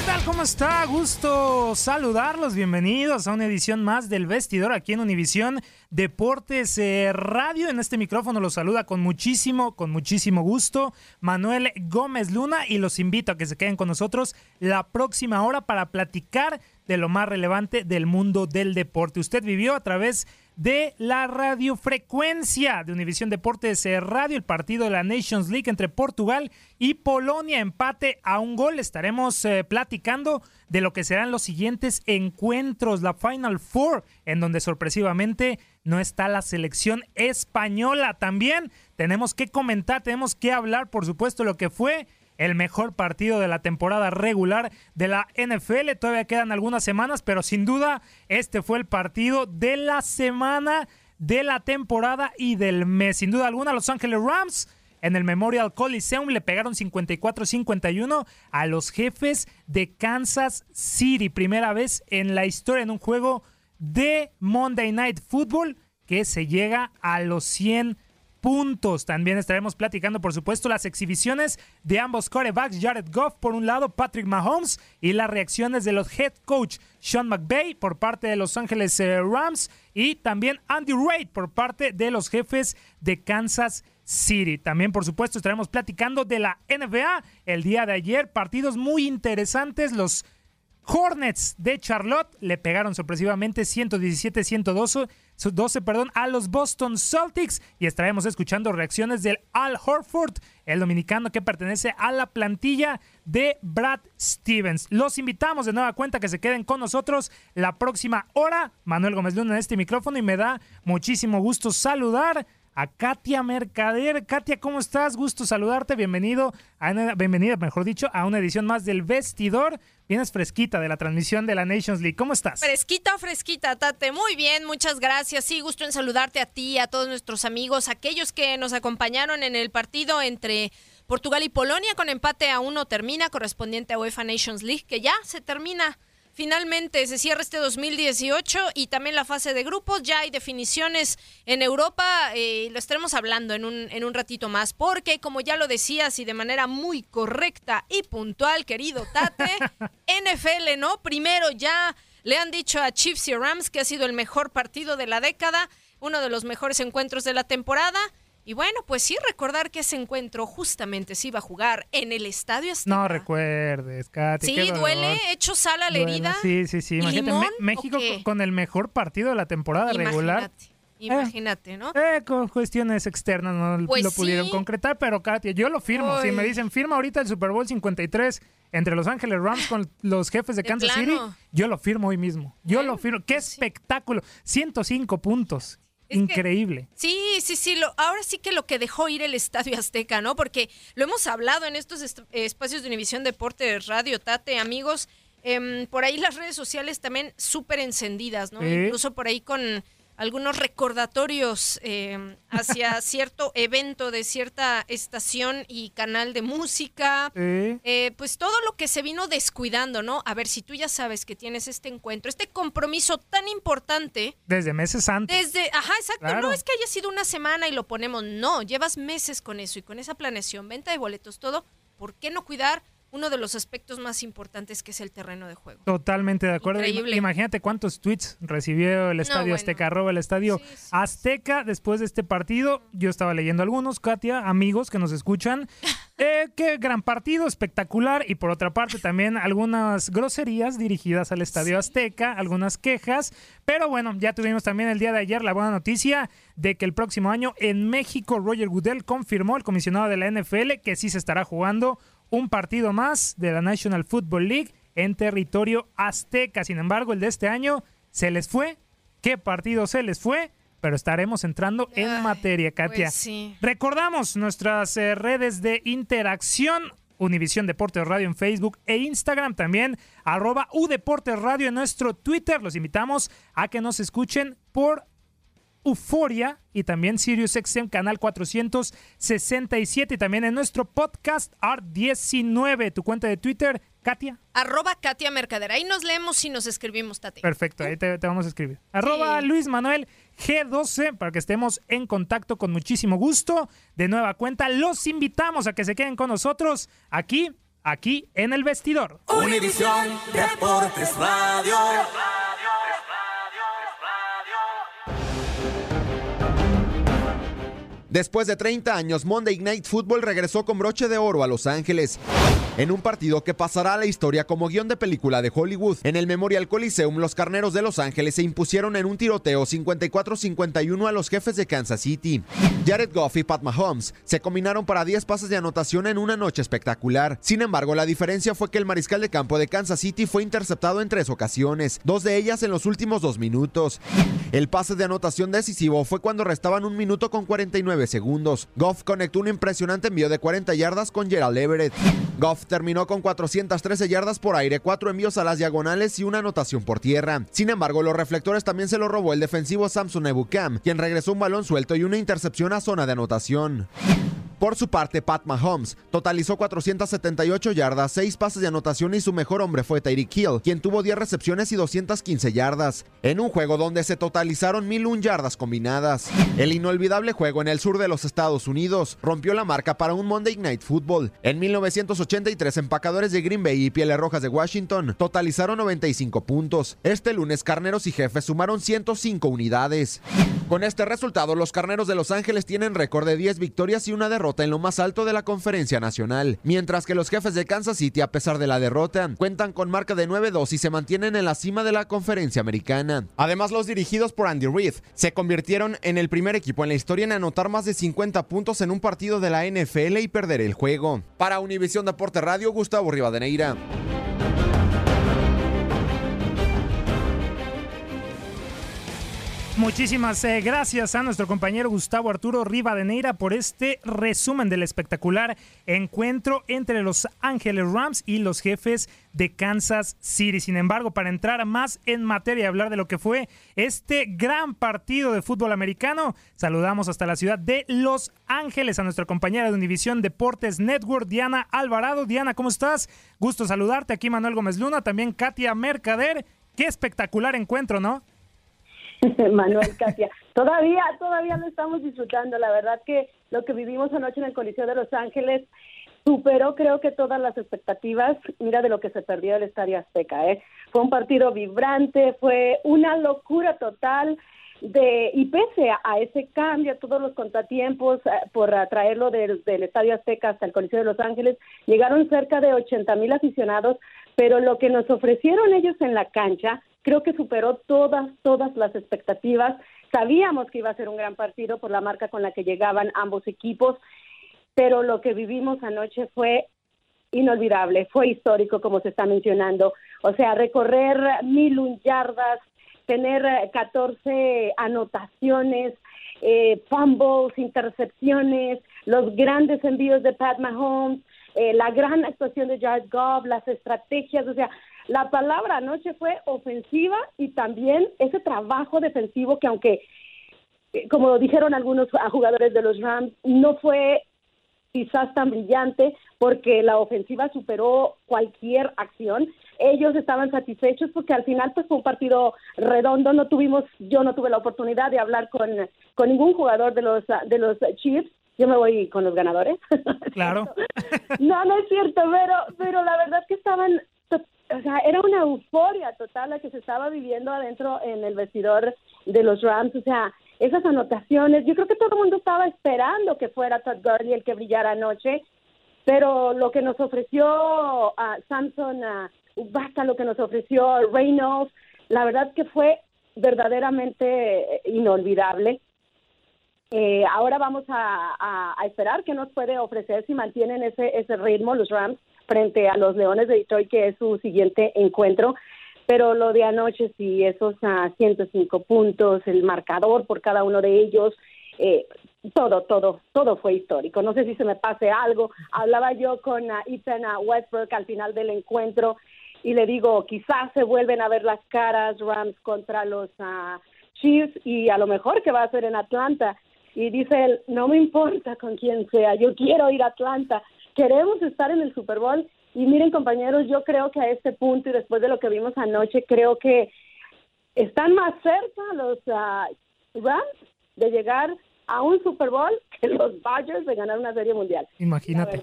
¿Qué tal? ¿Cómo está? Gusto saludarlos. Bienvenidos a una edición más del Vestidor aquí en Univisión Deportes eh, Radio. En este micrófono los saluda con muchísimo, con muchísimo gusto Manuel Gómez Luna y los invito a que se queden con nosotros la próxima hora para platicar de lo más relevante del mundo del deporte. Usted vivió a través de la radiofrecuencia de Univisión Deportes eh, Radio, el partido de la Nations League entre Portugal y Polonia, empate a un gol. Estaremos eh, platicando de lo que serán los siguientes encuentros, la Final Four, en donde sorpresivamente no está la selección española. También tenemos que comentar, tenemos que hablar, por supuesto, lo que fue el mejor partido de la temporada regular de la NFL. Todavía quedan algunas semanas, pero sin duda este fue el partido de la semana, de la temporada y del mes. Sin duda alguna, Los Ángeles Rams en el Memorial Coliseum le pegaron 54-51 a los jefes de Kansas City. Primera vez en la historia en un juego de Monday Night Football que se llega a los 100 puntos. También estaremos platicando, por supuesto, las exhibiciones de ambos quarterbacks, Jared Goff por un lado, Patrick Mahomes, y las reacciones de los head coach Sean McVay por parte de Los Ángeles eh, Rams y también Andy Reid por parte de los jefes de Kansas City. También, por supuesto, estaremos platicando de la NBA el día de ayer. Partidos muy interesantes. Los Hornets de Charlotte le pegaron sorpresivamente 117-112 12, perdón, a los Boston Celtics y estaremos escuchando reacciones del Al Horford, el dominicano que pertenece a la plantilla de Brad Stevens. Los invitamos de nueva cuenta que se queden con nosotros la próxima hora. Manuel Gómez Luna en este micrófono y me da muchísimo gusto saludar a Katia Mercader. Katia, ¿cómo estás? Gusto saludarte. Bienvenido, bienvenida, mejor dicho, a una edición más del Vestidor. Vienes fresquita de la transmisión de la Nations League. ¿Cómo estás? Fresquita, fresquita, Tate. Muy bien, muchas gracias. Sí, gusto en saludarte a ti, a todos nuestros amigos, aquellos que nos acompañaron en el partido entre Portugal y Polonia con empate a uno termina, correspondiente a UEFA Nations League, que ya se termina. Finalmente se cierra este 2018 y también la fase de grupos. Ya hay definiciones en Europa. Eh, lo estaremos hablando en un, en un ratito más. Porque, como ya lo decías y de manera muy correcta y puntual, querido Tate, NFL, ¿no? Primero ya le han dicho a Chiefs y Rams que ha sido el mejor partido de la década, uno de los mejores encuentros de la temporada. Y bueno, pues sí, recordar que ese encuentro justamente se iba a jugar en el Estadio Azteca. No recuerdes, Katy. Sí, duele, hecho sal a la herida. Sí, sí, sí. Imagínate, México con el mejor partido de la temporada regular. Imagínate, ¿no? Eh, con cuestiones externas no pues lo pudieron concretar, pero Katia, yo lo firmo. Si me dicen, firma ahorita el Super Bowl 53 entre Los Ángeles Rams con los jefes de, Kansas City, yo lo firmo hoy mismo. Yo lo firmo. ¡Qué espectáculo! 105 puntos. Increíble. sí, sí, sí. Lo, ahora sí que lo que dejó ir el Estadio Azteca, ¿no? Porque lo hemos hablado en estos espacios de Univisión Deportes, Radio, Tate, amigos. Em, por ahí las redes sociales también súper encendidas, ¿no? Incluso por ahí con algunos recordatorios eh, hacia cierto evento de cierta estación y canal de música, eh, pues todo lo que se vino descuidando, ¿no? A ver, si tú ya sabes que tienes este encuentro, este compromiso tan importante. Desde meses antes. Desde, ajá, exacto. No es que haya sido una semana y lo ponemos, no, llevas meses con eso y con esa planeación, venta de boletos, todo. ¿Por qué no cuidar? Uno de los aspectos más importantes que es el terreno de juego. Totalmente de acuerdo. Imagínate cuántos tweets recibió el Estadio Azteca, arroba el Estadio Azteca después de este partido. Yo estaba leyendo algunos, Katia, amigos que nos escuchan. Eh, qué gran partido, espectacular. Y por otra parte también algunas groserías dirigidas al Estadio Azteca, algunas quejas. Pero bueno, ya tuvimos también el día de ayer la buena noticia de que el próximo año en México Roger Goodell confirmó, el comisionado de la NFL, que sí se estará jugando un partido más de la National Football League en territorio azteca. Sin embargo, el de este año se les fue. ¿Qué partido se les fue? Pero estaremos entrando en materia, Katia. Pues Recordamos nuestras eh, redes de interacción. Univisión Deportes Radio en Facebook e Instagram también, arroba Udeportes Radio en nuestro Twitter. Los invitamos a que nos escuchen por Euforia y también Sirius XM Canal 467 y también en nuestro podcast Art19, tu cuenta de Twitter, Katia. Arroba Katia Mercader. Ahí nos leemos y nos escribimos, Tati. Perfecto, ahí te, vamos a escribir. Arroba Luis Manuel G12 para que estemos en contacto con muchísimo gusto. De nueva cuenta, los invitamos a que se queden con nosotros aquí, aquí en el vestidor. Univisión Deportes Radio. Después de 30 años, Monday Night Football regresó con broche de oro a Los Ángeles. En un partido que pasará a la historia como guion de película de Hollywood, en el Memorial Coliseum, los carneros de Los Ángeles se impusieron en un tiroteo 54-51 a los jefes de Kansas City. Jared Goff y Pat Mahomes se combinaron para 10 pases de anotación en una noche espectacular. Sin embargo, la diferencia fue que el mariscal de campo de Kansas City fue interceptado en tres ocasiones, dos de ellas en los últimos dos minutos. El pase de anotación decisivo fue cuando restaban un minuto con 49 segundos. Goff conectó un impresionante envío de 40 yardas con Gerald Everett. Goff terminó con 413 yardas por aire, cuatro envíos a las diagonales y una anotación por tierra. Sin embargo, los reflectores también se lo robó el defensivo Samson Ebukam, quien regresó un balón suelto y una intercepción a zona de anotación. Por su parte, Pat Mahomes totalizó 478 yardas, 6 pases de anotación y su mejor hombre fue Tyreek Hill, quien tuvo 10 recepciones y 215 yardas, en un juego donde se totalizaron 1001 yardas combinadas. El inolvidable juego en el sur de los Estados Unidos rompió la marca para un Monday Night Football. En 1983, empacadores de Green Bay y Pieles Rojas de Washington totalizaron 95 puntos. Este lunes, Carneros y Jefes sumaron 105 unidades. Con este resultado, los Carneros de Los Ángeles tienen récord de 10 victorias y una derrota en lo más alto de la conferencia nacional, mientras que los jefes de Kansas City, a pesar de la derrota, cuentan con marca de 9-2 y se mantienen en la cima de la conferencia americana. Además, los dirigidos por Andy Reid se convirtieron en el primer equipo en la historia en anotar más de 50 puntos en un partido de la NFL y perder el juego. Para Univisión Deporte Radio, Gustavo Rivadeneira. Muchísimas eh, gracias a nuestro compañero Gustavo Arturo Rivadeneira por este resumen del espectacular encuentro entre los Ángeles Rams y los jefes de Kansas City. Sin embargo, para entrar más en materia y hablar de lo que fue este gran partido de fútbol americano, saludamos hasta la ciudad de Los Ángeles a nuestra compañera de Univisión Deportes Network, Diana Alvarado. Diana, ¿cómo estás? Gusto saludarte. Aquí Manuel Gómez Luna, también Katia Mercader. Qué espectacular encuentro, ¿no? Manuel Katia. Todavía, todavía lo estamos disfrutando. La verdad que lo que vivimos anoche en el Coliseo de Los Ángeles superó creo que todas las expectativas. Mira de lo que se perdió el Estadio Azteca. ¿eh? Fue un partido vibrante, fue una locura total. de, y pese a, ese cambio, a todos los contratiempos eh, por traerlo del, del, Estadio Azteca hasta el Coliseo de Los Ángeles, llegaron cerca de 80 mil aficionados, pero lo que nos ofrecieron ellos en la cancha creo que superó todas, todas las expectativas. Sabíamos que iba a ser un gran partido por la marca con la que llegaban ambos equipos, pero lo que vivimos anoche fue inolvidable, fue histórico como se está mencionando. O sea, recorrer mil yardas, tener 14 eh, anotaciones, eh, fumbles, intercepciones, los grandes envíos de Pat Mahomes, eh, la gran actuación de Jared Goff, las estrategias, o sea, la palabra anoche fue ofensiva y también ese trabajo defensivo que aunque, eh, como dijeron algunos jugadores de los Rams, no fue quizás tan brillante porque la ofensiva superó cualquier acción. Ellos estaban satisfechos porque al final pues fue un partido redondo, no tuvimos yo no tuve la oportunidad de hablar con con ningún jugador de los de los Chiefs. Yo me voy con los ganadores. Claro. no, no es cierto, pero pero la verdad que estaban o sea, era una euforia total la que se estaba viviendo adentro en el vestidor de los Rams, o sea, esas anotaciones, yo creo que todo el mundo estaba esperando que fuera Todd Gurley el que brillara anoche pero lo que nos ofreció a Samson a Ubaka, lo que nos ofreció Reynolds, la verdad que fue verdaderamente inolvidable. Eh, ahora vamos a, esperar qué nos puede ofrecer si mantienen ese, ese ritmo los Rams frente a los Leones de Detroit, que es su siguiente encuentro. Pero lo de anoche, sí, esos a 105 puntos, el marcador por cada uno de ellos, eh, todo, todo, todo fue histórico. No sé si se me pase algo. Hablaba yo con uh, Ethan uh, Westbrook al final del encuentro y le digo, quizás se vuelven a ver las caras Rams contra los uh, Chiefs y a lo mejor que va a ser en Atlanta. Y dice él, no me importa con quién sea, yo quiero ir a Atlanta, queremos estar en el Super Bowl. Y miren compañeros, yo creo que a este punto y después de lo que vimos anoche, creo que están más cerca los Rams de llegar a un Super Bowl que los Dodgers de ganar una serie mundial. Imagínate.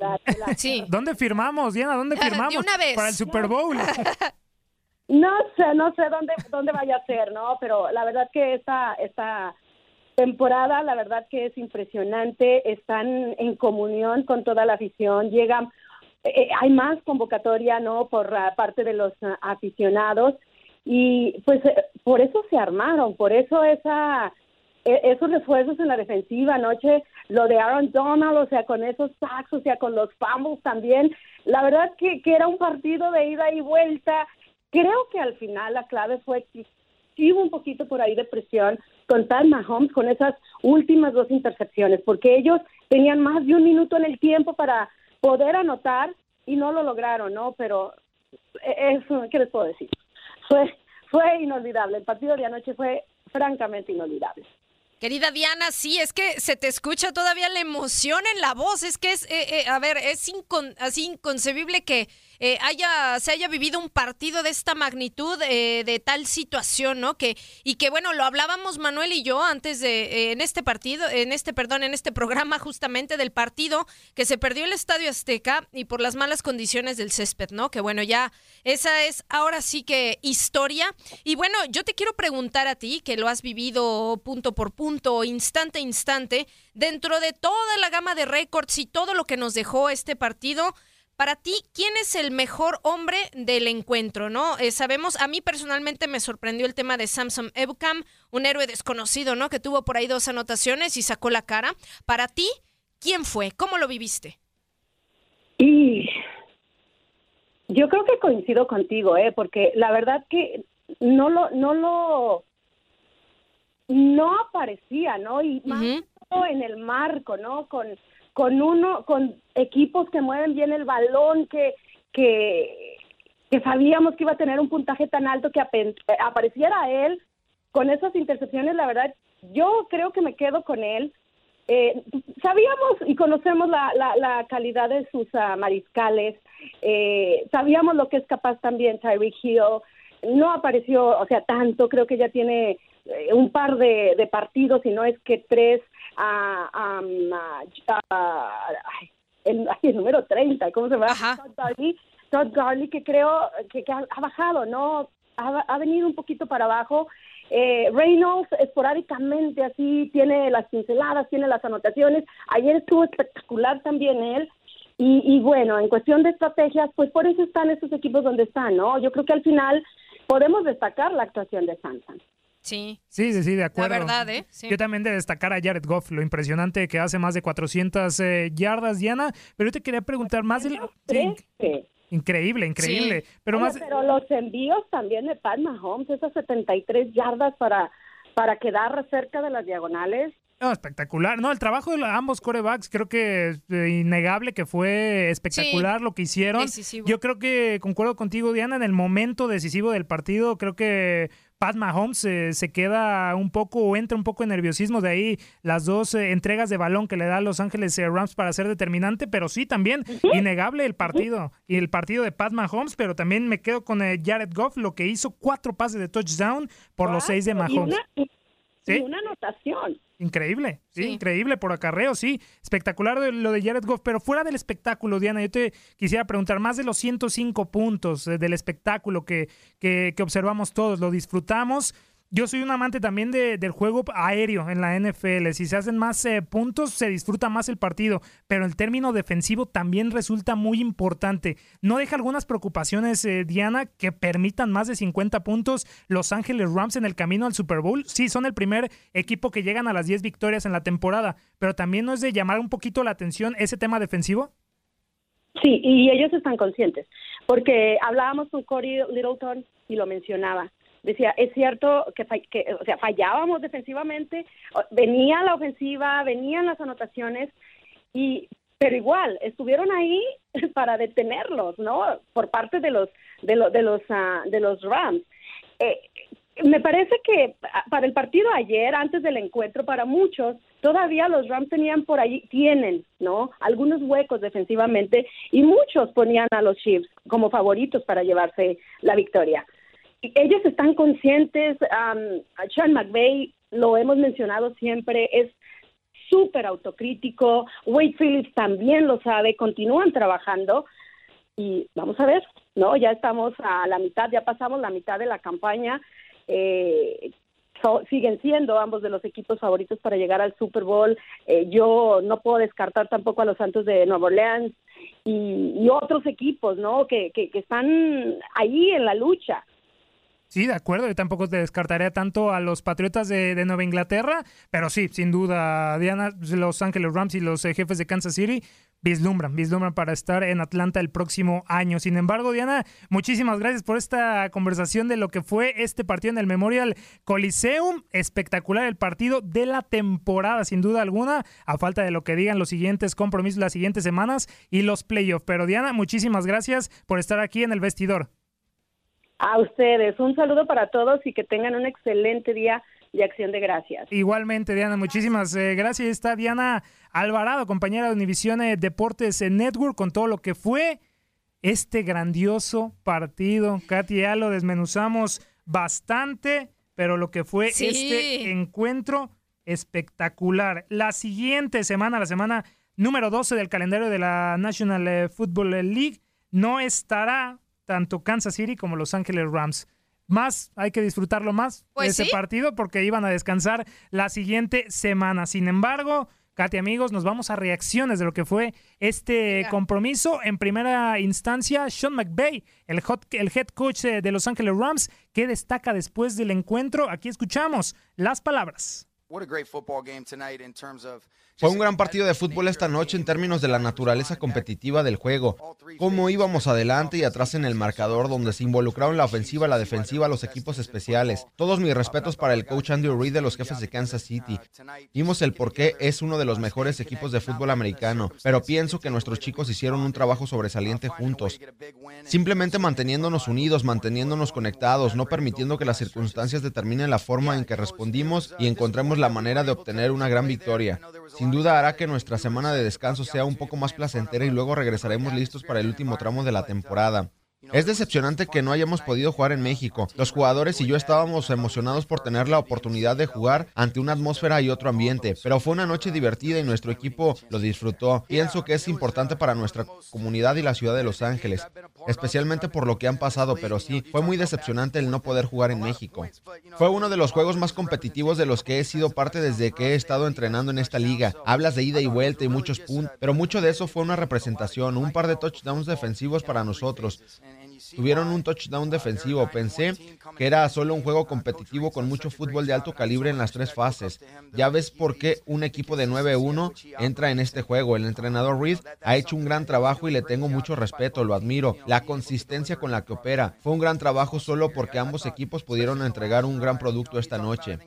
sí. ¿Dónde firmamos, Diana? ¿Dónde firmamos? una vez. Para el Super Bowl. no sé, no sé dónde, dónde vaya a ser, ¿no? Pero la verdad que esta, esta temporada, la verdad que es impresionante. Están en comunión con toda la afición. Llegan, eh, eh, hay más convocatoria, ¿no? Por uh, parte de los uh, aficionados. Y pues eh, por eso se armaron, por eso esa e, esos esfuerzos en la defensiva anoche, lo de Aaron Donald, o sea, con esos sacks, o sea, con los fumbles también, la verdad que, que era un partido de ida y vuelta. Creo que al final la clave fue que hubo un poquito por ahí de presión con Tal Mahomes con esas últimas dos intercepciones, porque ellos tenían más de un minuto en el tiempo para poder anotar y no lo lograron, ¿no? Pero e, eso, ¿qué les puedo decir? Fue, fue inolvidable. El partido de anoche fue francamente inolvidable. Querida Diana, sí, es que se te escucha todavía la emoción en la voz. Es que es, eh, eh, a ver, es así inconcebible que eh, haya, se haya vivido un partido de esta magnitud, eh, de tal situación, ¿no? Que, y que bueno, lo hablábamos Manuel y yo antes de, en este partido, en este, perdón, en este programa justamente del partido que se perdió el Estadio Azteca y por las malas condiciones del césped, ¿no? Que bueno, ya esa es ahora sí que historia. Y bueno, yo te quiero preguntar a ti, que lo has vivido punto por punto, instante a instante, dentro de toda la gama de récords y todo lo que nos dejó este partido, para ti, ¿quién es el mejor hombre del encuentro? ¿no? Eh, sabemos, a mí personalmente me sorprendió el tema de Samson Ebukam, un héroe desconocido, ¿no? Que tuvo por ahí dos anotaciones y sacó la cara. Para ti, ¿quién fue? ¿Cómo lo viviste? Y yo creo que coincido contigo, ¿eh? Porque la verdad que no lo, no lo, no aparecía, ¿no? Y más en el marco, ¿no? Con con uno, con equipos que mueven bien el balón, que, que, que sabíamos que iba a tener un puntaje tan alto que apareciera él con esas intercepciones, la verdad, yo creo que me quedo con él. Eh, sabíamos y conocemos la, la, calidad de sus ah, mariscales, eh, sabíamos lo que es capaz también Tyreek Hill, no apareció, o sea, tanto, creo que ya tiene un par de, de partidos, y no es que tres, a, el, el, número 30, ¿cómo se llama? Todd Garley, que creo que, ha, bajado, ¿no? Ha, venido un poquito para abajo Eh, Reynolds esporádicamente así tiene las pinceladas, tiene las anotaciones. Ayer estuvo espectacular también él. Y, y, bueno, en cuestión de estrategias, pues por eso están estos equipos donde están, ¿no? Yo creo que al final podemos destacar la actuación de Santos. Sí. Sí, sí, sí, de acuerdo. La verdad, ¿eh? Sí. Yo también de destacar a Jared Goff, lo impresionante que hace más de 400 eh, yardas, Diana. Pero yo te quería preguntar más del... Sí, increíble, increíble. Sí. Pero, Oye, más... pero los envíos también de Pat Mahomes, esas 73 yardas para, para quedar cerca de las diagonales. No, espectacular. No, el trabajo de ambos corebacks creo que es eh, innegable que fue espectacular Sí. lo que hicieron. Decisivo. Yo creo que concuerdo contigo, Diana, en el momento decisivo del partido, creo que Pat Mahomes eh, se queda un poco o entra un poco en nerviosismo. De ahí las dos eh, entregas de balón que le da a Los Ángeles eh, Rams para ser determinante, pero sí también innegable el partido. Y el partido de Pat Mahomes, pero también me quedo con eh, Jared Goff, lo que hizo cuatro pases de touchdown por los seis de Y Mahomes. una, y- ¿Sí? y una anotación. Increíble, sí, Sí. increíble por acarreo, sí. Espectacular de- lo de Jared Goff, pero fuera del espectáculo, Diana, yo te quisiera preguntar, más de los 105 puntos eh, del espectáculo que, que, que observamos todos, lo disfrutamos. Yo soy un amante también de- del juego aéreo en la NFL. Si se hacen más eh, puntos, se disfruta más el partido, pero el término defensivo también resulta muy importante. ¿No deja algunas preocupaciones, eh, Diana, que permitan más de 50 puntos Los Ángeles Rams en el camino al Super Bowl? Sí, son el primer equipo que llegan a las 10 victorias en la temporada, pero también no es de llamar un poquito la atención ese tema defensivo. Sí, y ellos están conscientes, porque hablábamos con Corey Littleton y lo mencionaba. Decía, es cierto que, que, o sea, fallábamos defensivamente, venía la ofensiva, venían las anotaciones, y pero igual estuvieron ahí para detenerlos, ¿no? Por parte de los de los de los ah, de los Rams. Eh, me parece que ah, para el partido ayer, antes del encuentro, para muchos, todavía los Rams tenían por ahí, tienen, ¿no? Algunos huecos defensivamente y muchos ponían a los Chiefs como favoritos para llevarse la victoria. Ellos están conscientes, a Sean McVay, lo hemos mencionado siempre, es súper autocrítico, Wade Phillips también lo sabe, continúan trabajando y vamos a ver, ¿no? Ya estamos a la mitad, ya pasamos la mitad de la campaña, eh, so- siguen siendo ambos de los equipos favoritos para llegar al Super Bowl. Eh, yo no puedo descartar tampoco a los Santos de Nueva Orleans y, y otros equipos, ¿no? Que, que, que están ahí en la lucha. Sí, de acuerdo. Yo tampoco te descartaría tanto a los Patriotas de, Nueva Inglaterra, pero sí, sin duda, Diana, Los Ángeles Rams y los eh, jefes de Kansas City vislumbran, vislumbran para estar en Atlanta el próximo año. Sin embargo, Diana, muchísimas gracias por esta conversación de lo que fue este partido en el Memorial Coliseum. Espectacular el partido de la temporada, sin duda alguna, a falta de lo que digan los siguientes compromisos las siguientes semanas y los playoffs. Pero Diana, muchísimas gracias por estar aquí en el vestidor. A ustedes, un saludo para todos y que tengan un excelente día de acción de gracias. Igualmente, Diana, muchísimas eh, gracias. Está Diana Alvarado, compañera de Univisión eh, Deportes eh, Network, con todo lo que fue este grandioso partido. Katy, ya lo desmenuzamos bastante, pero lo que fue Sí. este encuentro espectacular. La siguiente semana, la semana número 12 del calendario de la National eh, Football League, no estará tanto Kansas City como Los Ángeles Rams. Más, hay que disfrutarlo más Pues ese sí. partido porque iban a descansar la siguiente semana. Sin embargo, Katy, amigos, nos vamos a reacciones de lo que fue este compromiso. En primera instancia, Sean McVay, el, hot- el head coach de Los Ángeles Rams, que destaca después del encuentro. Aquí escuchamos las palabras. Fue un gran partido de fútbol esta noche en términos de la naturaleza competitiva del juego. Cómo íbamos adelante y atrás en el marcador donde se involucraron la ofensiva, la defensiva, los equipos especiales. Todos mis respetos para el coach Andrew Reid de los jefes de Kansas City. Vimos el por qué es uno de los mejores equipos de fútbol americano, pero pienso que nuestros chicos hicieron un trabajo sobresaliente juntos. Simplemente manteniéndonos unidos, manteniéndonos conectados, no permitiendo que las circunstancias determinen la forma en que respondimos y encontremos la manera de obtener una gran victoria. Duda hará que nuestra semana de descanso sea un poco más placentera y luego regresaremos listos para el último tramo de la temporada. Es decepcionante que no hayamos podido jugar en México. Los jugadores y yo estábamos emocionados por tener la oportunidad de jugar ante una atmósfera y otro ambiente, pero fue una noche divertida y nuestro equipo lo disfrutó. Pienso que es importante para nuestra comunidad y la ciudad de Los Ángeles, especialmente por lo que han pasado, pero sí, fue muy decepcionante el no poder jugar en México. Fue uno de los juegos más competitivos de los que he sido parte desde que he estado entrenando en esta liga. Hablas de ida y vuelta y muchos puntos, pero mucho de eso fue una representación, un par de touchdowns defensivos para nosotros. Tuvieron un touchdown defensivo. Pensé que era solo un juego competitivo con mucho fútbol de alto calibre en las tres fases. Ya ves por qué un equipo de 9-1 entra en este juego. El entrenador Reed ha hecho un gran trabajo y le tengo mucho respeto, lo admiro. La consistencia con la que opera. Fue un gran trabajo solo porque ambos equipos pudieron entregar un gran producto esta noche.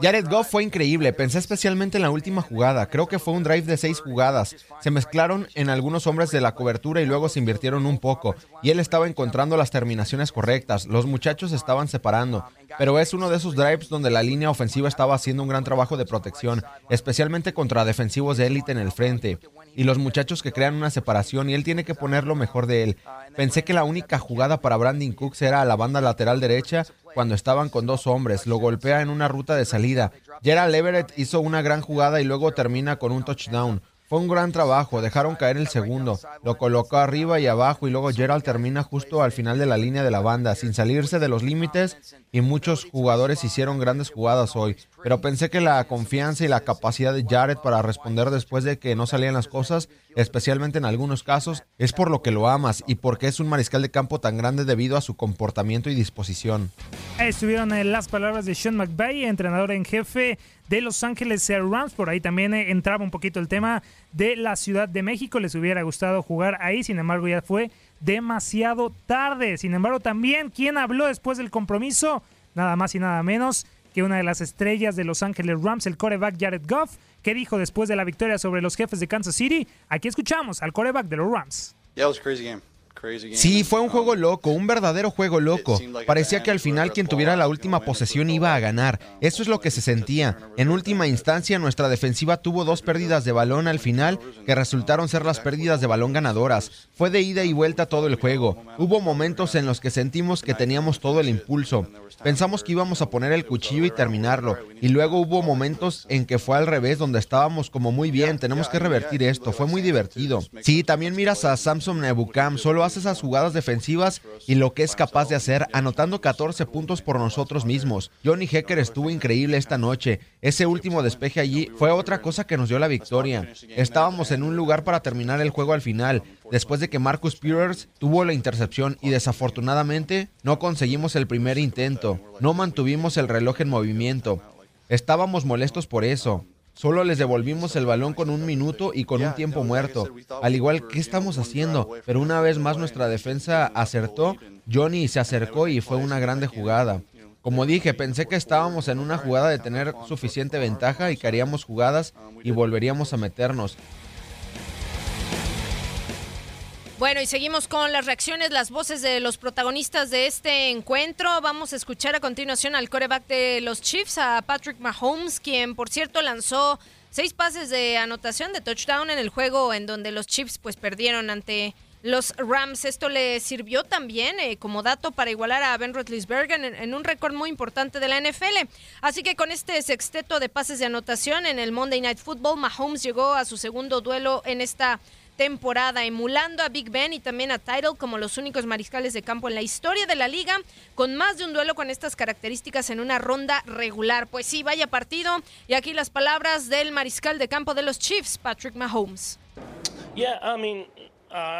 Jared Goff fue increíble. Pensé especialmente en la última jugada. Creo que fue un drive de seis jugadas. Se mezclaron en algunos hombres de la cobertura y luego se invirtieron un poco. Y él estaba encontrando las terminaciones correctas. Los muchachos estaban separando. Pero es uno de esos drives donde la línea ofensiva estaba haciendo un gran trabajo de protección, especialmente contra defensivos de élite en el frente. Y los muchachos que crean una separación y él tiene que poner lo mejor de él. Pensé que la única jugada para Brandon Cooks era a la banda lateral derecha cuando estaban con dos hombres. Lo golpea en una ruta de salida. Gerald Everett hizo una gran jugada y luego termina con un touchdown. Fue un gran trabajo, dejaron caer el segundo, lo colocó arriba y abajo y luego Gerald termina justo al final de la línea de la banda, sin salirse de los límites y muchos jugadores hicieron grandes jugadas hoy, pero pensé que la confianza y la capacidad de Jared para responder después de que no salían las cosas, especialmente en algunos casos, es por lo que lo amas y porque es un mariscal de campo tan grande debido a su comportamiento y disposición. Estuvieron en las palabras de Sean McVay, entrenador en jefe de Los Ángeles Rams. Por ahí también eh, entraba un poquito el tema de la Ciudad de México. Les hubiera gustado jugar ahí, sin embargo ya fue demasiado tarde. Sin embargo, también, ¿quién habló después del compromiso? Nada más y nada menos que una de las estrellas de Los Ángeles Rams, el coreback Jared Goff. ¿Qué dijo después de la victoria sobre los jefes de Kansas City? Aquí escuchamos al coreback de los Rams. Sí, fue un juego loco, un verdadero juego loco. Parecía que al final quien tuviera la última posesión iba a ganar. Eso es lo que se sentía. En última instancia, nuestra defensiva tuvo dos pérdidas de balón al final que resultaron ser las pérdidas de balón ganadoras. Fue de ida y vuelta todo el juego. Hubo momentos en los que sentimos que teníamos todo el impulso. Pensamos que íbamos a poner el cuchillo y terminarlo. Y luego hubo momentos en que fue al revés, donde estábamos como muy bien, tenemos que revertir esto. Fue muy divertido. Sí, también miras a Samson Nebucham, solo hace esas jugadas defensivas y lo que es capaz de hacer, anotando 14 puntos por nosotros mismos. Johnny Hecker estuvo increíble esta noche. Ese último despeje allí fue otra cosa que nos dio la victoria. Estábamos en un lugar para terminar el juego al final, después de que Marcus Peters tuvo la intercepción y desafortunadamente no conseguimos el primer intento. No mantuvimos el reloj en movimiento. Estábamos molestos por eso. Solo les devolvimos el balón con un minuto y con un tiempo muerto. Al igual que estamos haciendo, pero una vez más nuestra defensa acertó, Johnny se acercó y fue una grande jugada. Como dije, pensé que estábamos en una jugada de tener suficiente ventaja y que haríamos jugadas y volveríamos a meternos. Bueno, y seguimos con las reacciones, las voces de los protagonistas de este encuentro. Vamos a escuchar a continuación al coreback de los Chiefs, a Patrick Mahomes, quien por cierto lanzó seis pases de anotación de touchdown en el juego en donde los Chiefs pues perdieron ante los Rams. Esto le sirvió también eh, como dato para igualar a Ben Roethlisberger en, en un récord muy importante de la NFL. Así que con este sexteto de pases de anotación en el Monday Night Football, Mahomes llegó a su segundo duelo en esta temporada, emulando a Big Ben y también a Title como los únicos mariscales de campo en la historia de la liga, con más de un duelo con estas características en una ronda regular. Pues sí, vaya partido. Y aquí las palabras del mariscal de campo de los Chiefs, Patrick Mahomes.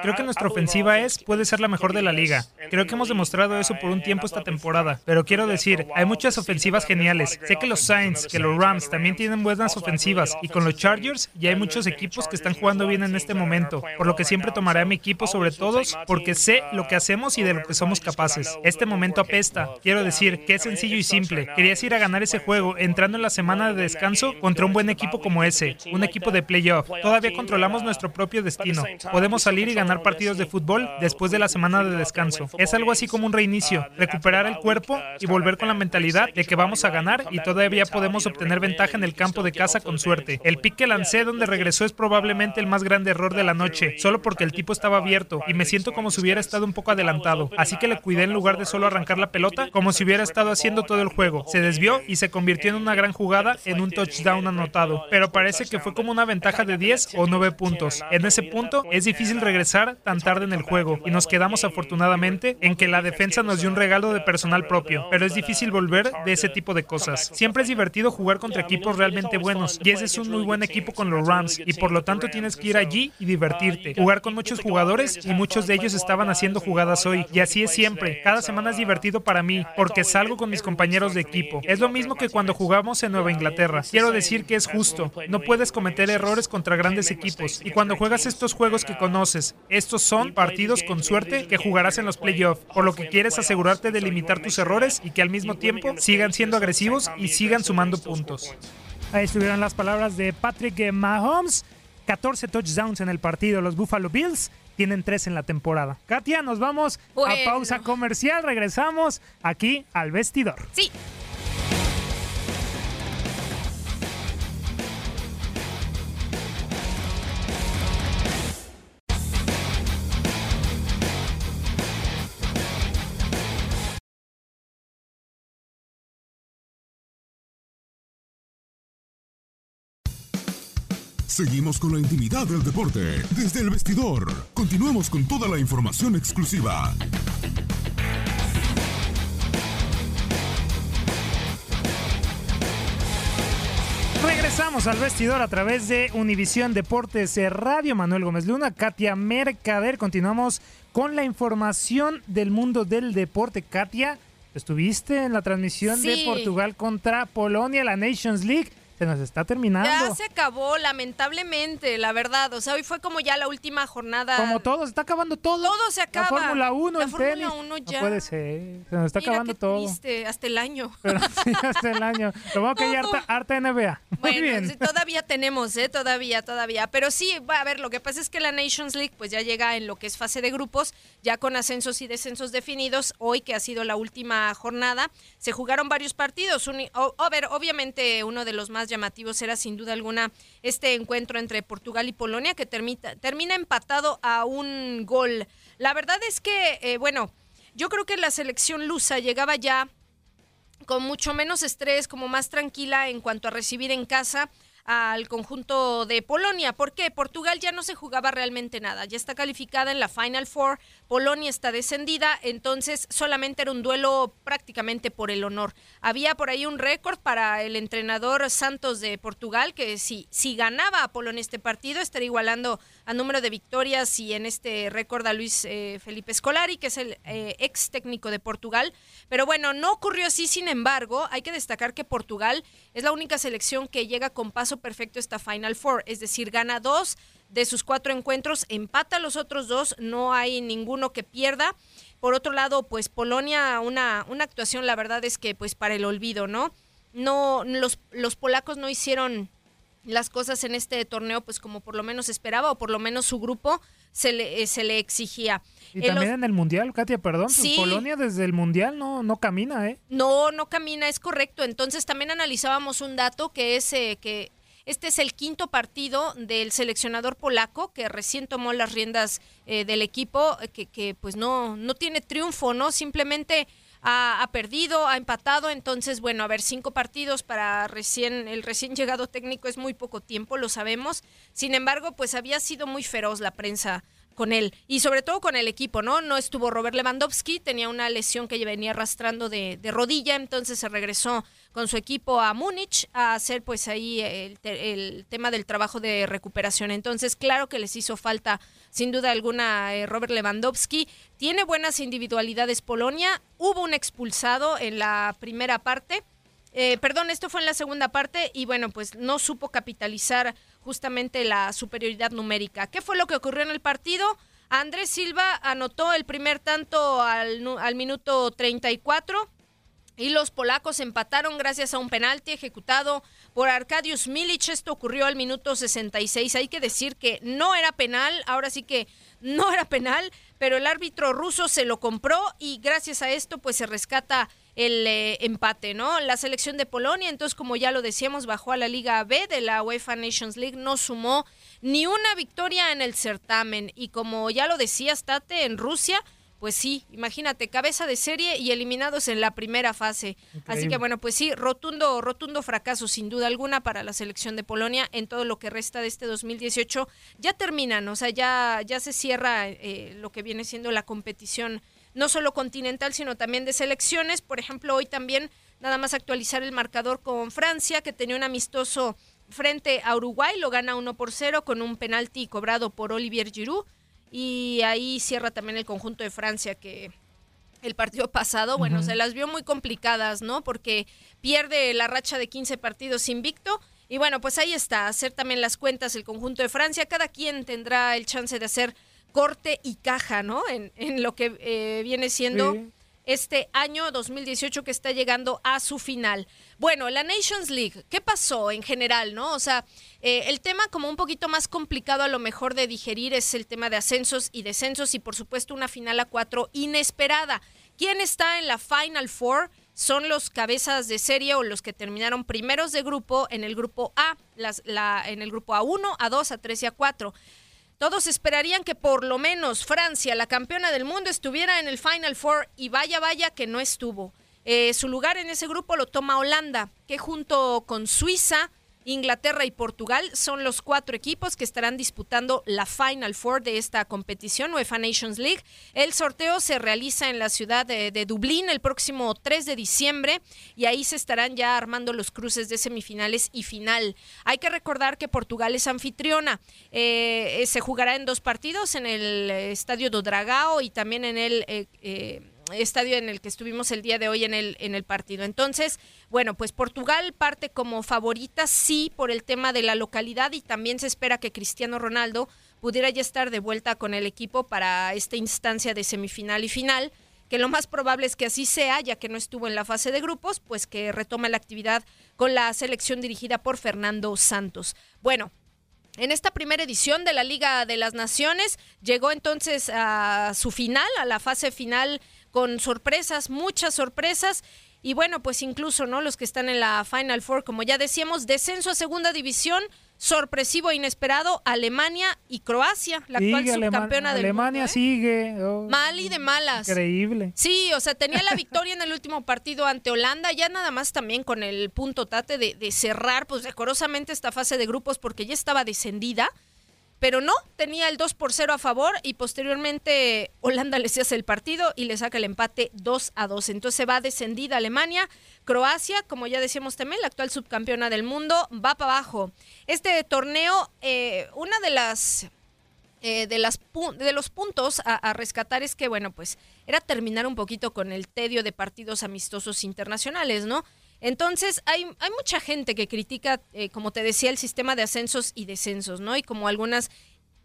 Creo que nuestra ofensiva es, puede ser la mejor de la liga. Creo que hemos demostrado eso por un tiempo esta temporada. Pero quiero decir, hay muchas ofensivas geniales. Sé que los Saints, que los Rams también tienen buenas ofensivas. Y con los Chargers ya hay muchos equipos que están jugando bien en este momento. Por lo que siempre tomaré a mi equipo sobre todos porque sé lo que hacemos y de lo que somos capaces. Este momento apesta. Quiero decir que es sencillo y simple. Querías ir a ganar ese juego entrando en la semana de descanso contra un buen equipo como ese. Un equipo de playoff. Todavía controlamos nuestro propio destino. Podemos salir y ganar partidos de fútbol después de la semana de descanso. Es algo así como un reinicio, recuperar el cuerpo y volver con la mentalidad de que vamos a ganar y todavía podemos obtener ventaja en el campo de casa con suerte. El pick que lancé donde regresó es probablemente el más grande error de la noche, solo porque el tipo estaba abierto y me siento como si hubiera estado un poco adelantado. Así que le cuidé en lugar de solo arrancar la pelota, como si hubiera estado haciendo todo el juego. Se desvió y se convirtió en una gran jugada en un touchdown anotado. Pero parece que fue como una ventaja de 10 o 9 puntos. En ese punto es difícil regresar tan tarde en el juego y nos quedamos afortunadamente en que la defensa nos dio un regalo de personal propio, pero es difícil volver de ese tipo de cosas. Siempre es divertido jugar contra equipos realmente buenos y ese es un muy buen equipo con los Rams y por lo tanto tienes que ir allí y divertirte. Jugar con muchos jugadores y muchos de ellos estaban haciendo jugadas hoy y así es siempre. Cada semana es divertido para mí porque salgo con mis compañeros de equipo. Es lo mismo que cuando jugamos en Nueva Inglaterra. Quiero decir que es justo. No puedes cometer errores contra grandes equipos y cuando juegas estos juegos que conoces, estos son partidos con suerte que jugarás en los playoffs, por lo que quieres asegurarte de limitar tus errores y que al mismo tiempo sigan siendo agresivos y sigan sumando puntos. Ahí estuvieron las palabras de Patrick Mahomes. 14 touchdowns en el partido. Los Buffalo Bills tienen 3 en la temporada. Katia, nos vamos a pausa comercial. Regresamos aquí al vestidor. Sí. Seguimos con la intimidad del deporte desde el vestidor. Continuamos con toda la información exclusiva. Regresamos al vestidor a través de Univisión Deportes Radio. Manuel Gómez Luna, Katia Mercader. Continuamos con la información del mundo del deporte. Katia, estuviste en la transmisión de Portugal contra Polonia, la Nations League. Se nos está terminando. Ya se acabó, lamentablemente, la verdad. O sea, hoy fue como ya la última jornada. Como todo, se está acabando todo. Todo se acaba. La Fórmula 1, la el Fórmula tenis. 1 ya. No puede ser. Se nos está Mira acabando qué todo. triste, hasta el año. Pero sí, hasta el año. Lo bueno que hay harta, harta NBA. Muy Bueno, bien. sí, todavía tenemos, ¿eh? Todavía, todavía. Pero sí, va a ver, lo que pasa es que la Nations League pues ya llega en lo que es fase de grupos, ya con ascensos y descensos definidos. Hoy, que ha sido la última jornada, se jugaron varios partidos. Un- o- a ver, obviamente uno de los más llamativos era sin duda alguna este encuentro entre Portugal y Polonia, que termina empatado a un gol. La verdad es que, eh, bueno, yo creo que la selección lusa llegaba ya con mucho menos estrés, como más tranquila en cuanto a recibir en casa al conjunto de Polonia. ¿Por qué? Portugal ya no se jugaba realmente nada, ya está calificada en la Final Four, Polonia está descendida, entonces solamente era un duelo prácticamente por el honor. Había por ahí un récord para el entrenador Santos de Portugal, que si, si ganaba a Polonia este partido, estaría igualando a número de victorias y en este récord a Luis eh, Felipe Scolari, que es el eh, ex técnico de Portugal. Pero bueno, no ocurrió así, sin embargo, hay que destacar que Portugal es la única selección que llega con paso perfecto a esta Final Four, es decir, gana dos de sus cuatro encuentros, empata los otros dos, no hay ninguno que pierda. Por otro lado, pues Polonia, una, una actuación, la verdad es que pues para el olvido, ¿no? No, los, los polacos no hicieron las cosas en este torneo, pues como por lo menos esperaba, o por lo menos su grupo se le, eh, se le exigía. Y Eh, también los- en el Mundial, Katia, perdón. pues Sí. Polonia desde el Mundial no, no camina, ¿eh? No, no camina, es correcto. Entonces también analizábamos un dato que es eh, que este es el quinto partido del seleccionador polaco que recién tomó las riendas eh, del equipo, eh, que, que, pues no, no tiene triunfo, ¿no? Simplemente ha, ha perdido, ha empatado. Entonces, bueno, a ver, cinco partidos para recién el recién llegado técnico es muy poco tiempo, lo sabemos. Sin embargo, pues había sido muy feroz la prensa con él y sobre todo con el equipo, ¿no? No estuvo Robert Lewandowski, tenía una lesión que venía arrastrando de, de rodilla, entonces se regresó con su equipo a Múnich a hacer pues ahí el, el tema del trabajo de recuperación. Entonces, claro que les hizo falta sin duda alguna eh, Robert Lewandowski. Tiene buenas individualidades Polonia, hubo un expulsado en la primera parte. Eh, perdón, esto fue en la segunda parte y bueno, pues no supo capitalizar justamente la superioridad numérica. ¿Qué fue lo que ocurrió en el partido? Andrés Silva anotó el primer tanto al, nu- al minuto 34 y los polacos empataron gracias a un penalti ejecutado por Arkadiusz Milic. Esto ocurrió al minuto 66. Hay que decir que no era penal, ahora sí que no era penal, pero el árbitro ruso se lo compró y gracias a esto pues se rescata el eh, empate, ¿no? La selección de Polonia, entonces como ya lo decíamos, bajó a la Liga B de la UEFA Nations League, no sumó ni una victoria en el certamen y como ya lo decías, Tate, en Rusia pues sí, imagínate, cabeza de serie y eliminados en la primera fase. Así que bueno, pues sí, rotundo, rotundo fracaso sin duda alguna para la selección de Polonia en todo lo que resta de este 2018. Ya terminan, o sea, ya, ya se cierra eh, lo que viene siendo la competición, no solo continental, sino también de selecciones. Por ejemplo, hoy también nada más actualizar el marcador con Francia, que tenía un amistoso frente a Uruguay, lo gana 1 por 0 con un penalti cobrado por Olivier Giroud y ahí cierra también el conjunto de Francia que el partido pasado, bueno, se las vio muy complicadas, ¿no? Porque pierde la racha de 15 partidos invicto. Y bueno, pues ahí está, hacer también las cuentas el conjunto de Francia. Cada quien tendrá el chance de hacer corte y caja, ¿no? En, en lo que eh, viene siendo este año 2018 que está llegando a su final. Bueno, la Nations League, ¿qué pasó en general, no? O sea, eh, el tema como un poquito más complicado a lo mejor de digerir es el tema de ascensos y descensos y por supuesto una final a cuatro inesperada. ¿Quién está en la Final Four? Son los cabezas de serie o los que terminaron primeros de grupo en el grupo A, las, la, en el grupo A1, A2, A3 y A4. Todos esperarían que por lo menos Francia, la campeona del mundo, estuviera en el Final Four y vaya, vaya que no estuvo. Eh, su lugar en ese grupo lo toma Holanda, que junto con Suiza, Inglaterra y Portugal son los cuatro equipos que estarán disputando la Final Four de esta competición, UEFA Nations League. El sorteo se realiza en la ciudad de, Dublín el próximo 3 de diciembre y ahí se estarán ya armando los cruces de semifinales y final. Hay que recordar que Portugal es anfitriona. Eh, se jugará en dos partidos, en el Estadio do Dragao y también en el... Eh, estadio en el que estuvimos el día de hoy en el, en el partido. Entonces, bueno, pues Portugal parte como favorita, sí, por el tema de la localidad y también se espera que Cristiano Ronaldo pudiera ya estar de vuelta con el equipo para esta instancia de semifinal y final, que lo más probable es que así sea, ya que no estuvo en la fase de grupos, pues que retome la actividad con la selección dirigida por Fernando Santos. Bueno, en esta primera edición de la Liga de las Naciones llegó entonces a su final, a la fase final con sorpresas, muchas sorpresas. Y bueno, pues incluso, ¿no? Los que están en la Final Four, como ya decíamos, descenso a segunda división, sorpresivo e inesperado, Alemania y Croacia, la actual subcampeona del Alemania mundo, ¿eh? sigue. Oh, Mal y de malas. Increíble. Sí, o sea, tenía la victoria en el último partido ante Holanda, ya nada más también con el punto tate de, de cerrar, pues decorosamente esta fase de grupos porque ya estaba descendida pero no, tenía el 2 por 0 a favor y posteriormente Holanda le hace el partido y le saca el empate 2 a 2. Entonces va descendida Alemania, Croacia, como ya decíamos también, la actual subcampeona del mundo, va para abajo. Este torneo, eh, una de las... Eh, de, las de los puntos a, a rescatar es que, bueno, pues era terminar un poquito con el tedio de partidos amistosos internacionales, ¿no? Entonces, hay, hay mucha gente que critica, eh, como te decía, el sistema de ascensos y descensos, ¿no? Y como algunas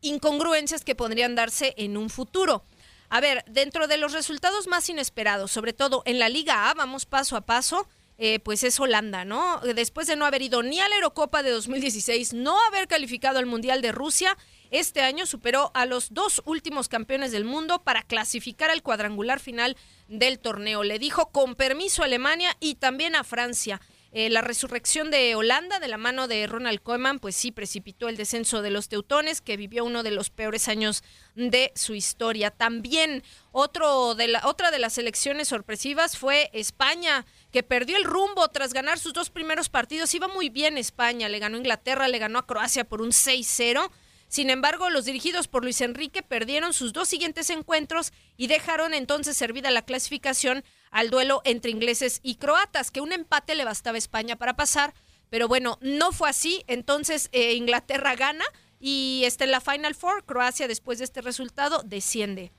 incongruencias que podrían darse en un futuro. A ver, dentro de los resultados más inesperados, sobre todo en la Liga A, vamos paso a paso, eh, pues es Holanda, ¿no? Después de no haber ido ni a la Eurocopa de 2016, no haber calificado al Mundial de Rusia, este año superó a los dos últimos campeones del mundo para clasificar al cuadrangular final del torneo. Le dijo con permiso a Alemania y también a Francia. Eh, la resurrección de Holanda de la mano de Ronald Koeman, pues sí precipitó el descenso de los teutones, que vivió uno de los peores años de su historia. También otro de la, otra de las elecciones sorpresivas fue España, que perdió el rumbo tras ganar sus dos primeros partidos. Iba muy bien España, le ganó Inglaterra, le ganó a Croacia por un 6-0 sin embargo, los dirigidos por Luis Enrique perdieron sus dos siguientes encuentros y dejaron entonces servida la clasificación al duelo entre ingleses y croatas, que un empate le bastaba a España para pasar, pero bueno, no fue así, entonces eh, Inglaterra gana y está en la Final Four, Croacia después de este resultado desciende.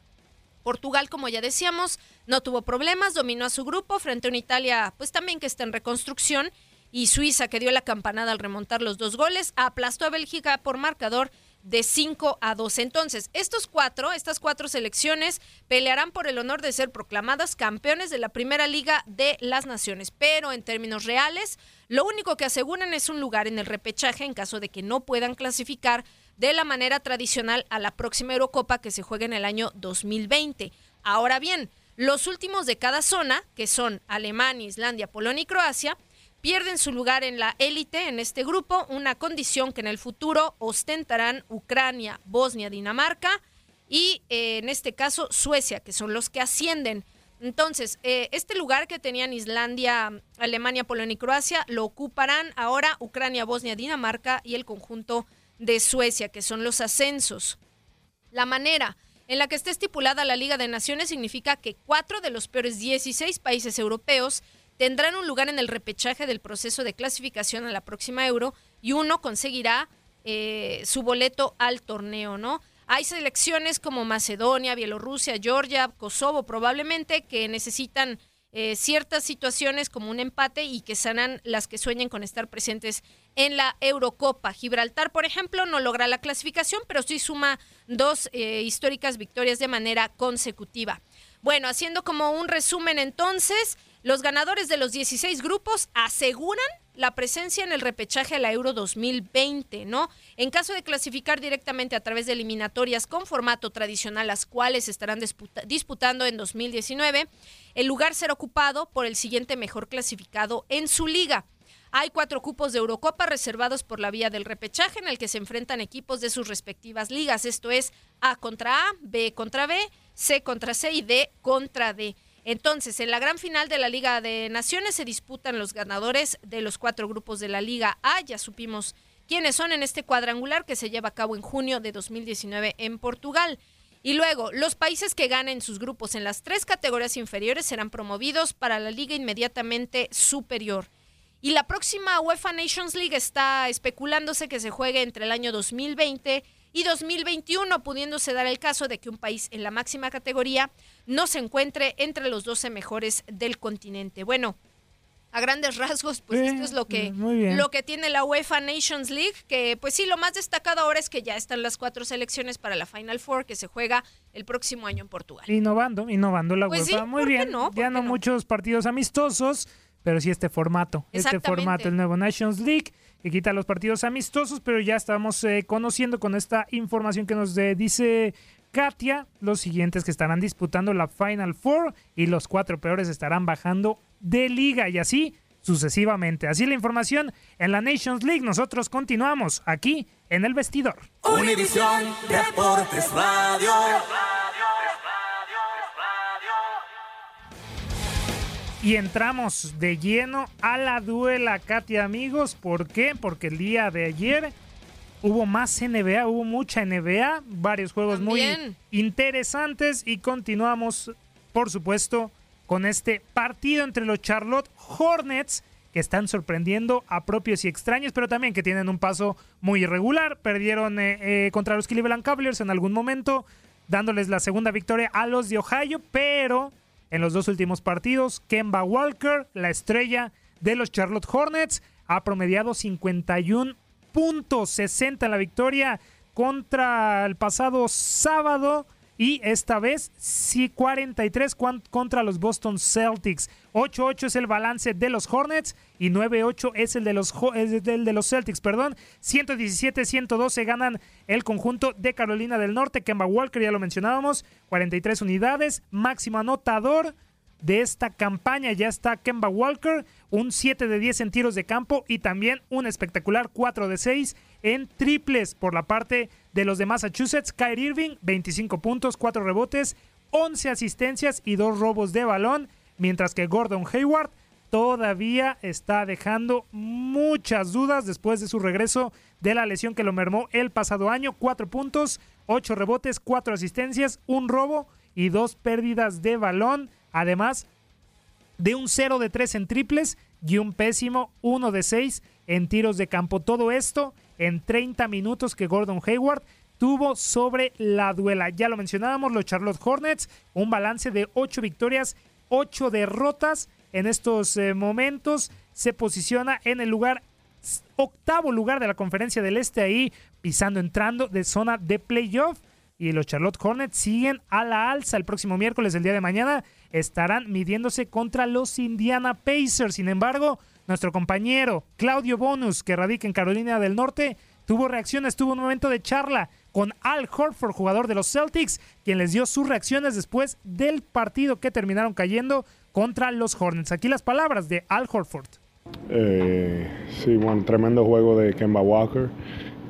Portugal, como ya decíamos, no tuvo problemas, dominó a su grupo frente a una Italia, pues también que está en reconstrucción, y Suiza, que dio la campanada al remontar los dos goles, aplastó a Bélgica por marcador de 5 a 2. Entonces, estos cuatro, estas cuatro selecciones pelearán por el honor de ser proclamadas campeones de la primera liga de las naciones. Pero en términos reales, lo único que aseguran es un lugar en el repechaje en caso de que no puedan clasificar de la manera tradicional a la próxima Eurocopa que se juega en el año 2020. Ahora bien, los últimos de cada zona, que son Alemania, Islandia, Polonia y Croacia, pierden su lugar en la élite en este grupo, una condición que en el futuro ostentarán Ucrania, Bosnia, Dinamarca y eh, en este caso Suecia, que son los que ascienden. Entonces, eh, este lugar que tenían Islandia, Alemania, Polonia y Croacia lo ocuparán ahora Ucrania, Bosnia, Dinamarca y el conjunto de Suecia, que son los ascensos. La manera en la que está estipulada la Liga de Naciones significa que cuatro de los peores 16 países europeos tendrán un lugar en el repechaje del proceso de clasificación a la próxima Euro y uno conseguirá eh, su boleto al torneo, ¿no? Hay selecciones como Macedonia, Bielorrusia, Georgia, Kosovo probablemente que necesitan eh, ciertas situaciones como un empate y que sanan las que sueñen con estar presentes en la Eurocopa. Gibraltar, por ejemplo, no logra la clasificación, pero sí suma dos eh, históricas victorias de manera consecutiva. Bueno, haciendo como un resumen entonces, los ganadores de los 16 grupos aseguran la presencia en el repechaje a la Euro 2020, ¿no? En caso de clasificar directamente a través de eliminatorias con formato tradicional, las cuales estarán disputando en 2019, el lugar será ocupado por el siguiente mejor clasificado en su liga. Hay cuatro cupos de Eurocopa reservados por la vía del repechaje en el que se enfrentan equipos de sus respectivas ligas. Esto es A contra A, B contra B, C contra C y D contra D. Entonces, en la gran final de la Liga de Naciones se disputan los ganadores de los cuatro grupos de la Liga A. Ya supimos quiénes son en este cuadrangular que se lleva a cabo en junio de 2019 en Portugal. Y luego, los países que ganen sus grupos en las tres categorías inferiores serán promovidos para la liga inmediatamente superior. Y la próxima UEFA Nations League está especulándose que se juegue entre el año 2020 y 2021, pudiéndose dar el caso de que un país en la máxima categoría no se encuentre entre los 12 mejores del continente. Bueno, a grandes rasgos, pues esto es lo que, lo que tiene la UEFA Nations League, que pues sí, lo más destacado ahora es que ya están las cuatro selecciones para la Final Four que se juega el próximo año en Portugal. Innovando, innovando la pues UEFA. Muy bien, ya no, muchos partidos amistosos, pero sí este formato, este formato, el nuevo Nations League que quita los partidos amistosos, pero ya estamos eh, conociendo con esta información que nos dice Katia, los siguientes que estarán disputando la Final Four y los cuatro peores estarán bajando de liga y así sucesivamente. Así la información en la Nations League. Nosotros continuamos aquí en el vestidor. Univisión Deportes Radio. Y entramos de lleno a la duela, Katia, amigos. ¿Por qué? Porque el día de ayer hubo más NBA, hubo mucha NBA, varios juegos muy interesantes y continuamos, por supuesto, con este partido entre los Charlotte Hornets que están sorprendiendo a propios y extraños, pero también que tienen un paso muy irregular. Perdieron eh, eh, contra los Cleveland Cavaliers en algún momento, dándoles la segunda victoria a los de Ohio, pero en los dos últimos partidos. Kemba Walker, la estrella de los Charlotte Hornets, ha promediado 51.60 en la victoria contra el pasado sábado y esta vez sí 43 contra los Boston Celtics. 8-8 es el balance de los Hornets y 9-8 es el de los el de los Celtics, perdón. 117-112 ganan el conjunto de Carolina del Norte. Kemba Walker ya lo mencionábamos, 43 unidades, máximo anotador de esta campaña ya está Kemba Walker, un 7 de 10 en tiros de campo y también un espectacular 4 de 6 en triples por la parte de los de Massachusetts. Kyrie Irving, 25 puntos, 4 rebotes, 11 asistencias y 2 robos de balón, mientras que Gordon Hayward todavía está dejando muchas dudas después de su regreso de la lesión que lo mermó el pasado año. 4 puntos, 8 rebotes, 4 asistencias, un robo y 2 pérdidas de balón Además de un 0 de 3 en triples y un pésimo 1 de 6 en tiros de campo. Todo esto en 30 minutos que Gordon Hayward tuvo sobre la duela. Ya lo mencionábamos, los Charlotte Hornets, un balance de 8 victorias, 8 derrotas en estos eh, momentos. Se posiciona en el lugar octavo lugar de la conferencia del Este ahí, pisando, entrando de zona de playoff. Y los Charlotte Hornets siguen a la alza. El próximo miércoles, el día de mañana, estarán midiéndose contra los Indiana Pacers. Sin embargo, nuestro compañero Claudio Bonus, que radica en Carolina del Norte, tuvo reacciones, tuvo un momento de charla con Al Horford, jugador de los Celtics, quien les dio sus reacciones después del partido que terminaron cayendo contra los Hornets. Aquí las palabras de Al Horford. Eh, sí, bueno, tremendo juego de Kemba Walker.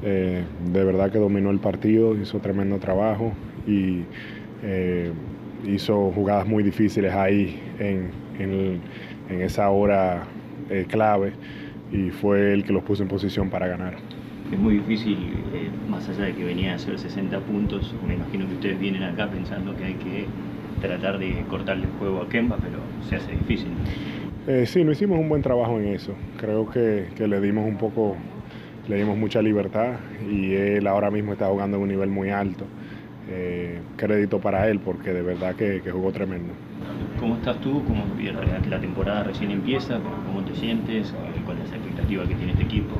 Eh, de verdad que dominó el partido, hizo tremendo trabajo y eh, hizo jugadas muy difíciles ahí en, en esa hora clave y fue el que los puso en posición para ganar es muy difícil, eh, más allá de que venía a hacer 60 puntos, me imagino que ustedes vienen acá pensando que hay que tratar de cortarle el juego a Kemba, pero se hace difícil. Eh, sí, no hicimos un buen trabajo en eso. Creo que, le dimos un poco, le dimos mucha libertad y él ahora mismo está jugando en un nivel muy alto. Eh, crédito para él porque de verdad que, jugó tremendo. ¿Cómo estás tú? ¿Cómo la temporada recién empieza? ¿Cómo te sientes? ¿Cuál es la expectativa que tiene este equipo?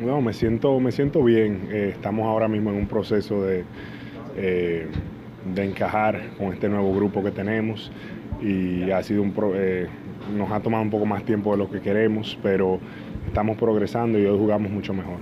No, me siento, me siento bien. Eh, estamos ahora mismo en un proceso de, eh, de encajar con este nuevo grupo que tenemos y ha sido un eh, nos ha tomado un poco más tiempo de lo que queremos, pero estamos progresando y hoy jugamos mucho mejor.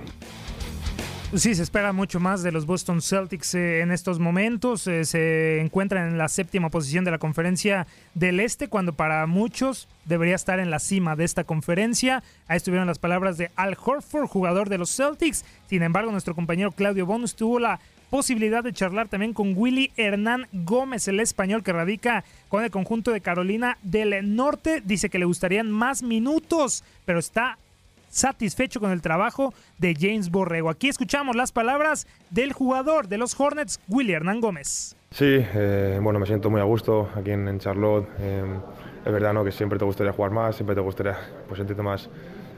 Sí, se espera mucho más de los Boston Celtics eh, en estos momentos. Eh, se encuentran en la séptima posición de la conferencia del Este, cuando para muchos debería estar en la cima de esta conferencia. Ahí estuvieron las palabras de Al Horford, jugador de los Celtics. Sin embargo, nuestro compañero Claudio Bonus tuvo la posibilidad de charlar también con Willy Hernán Gómez, el español que radica con el conjunto de Carolina del Norte. Dice que le gustarían más minutos, pero está satisfecho con el trabajo de James Borrego. Aquí escuchamos las palabras del jugador de los Hornets, Willy Hernán Gómez. Sí, eh, bueno, me siento muy a gusto aquí en, Charlotte. Eh, es verdad ¿no? que siempre te gustaría jugar más, siempre te gustaría pues, sentirte más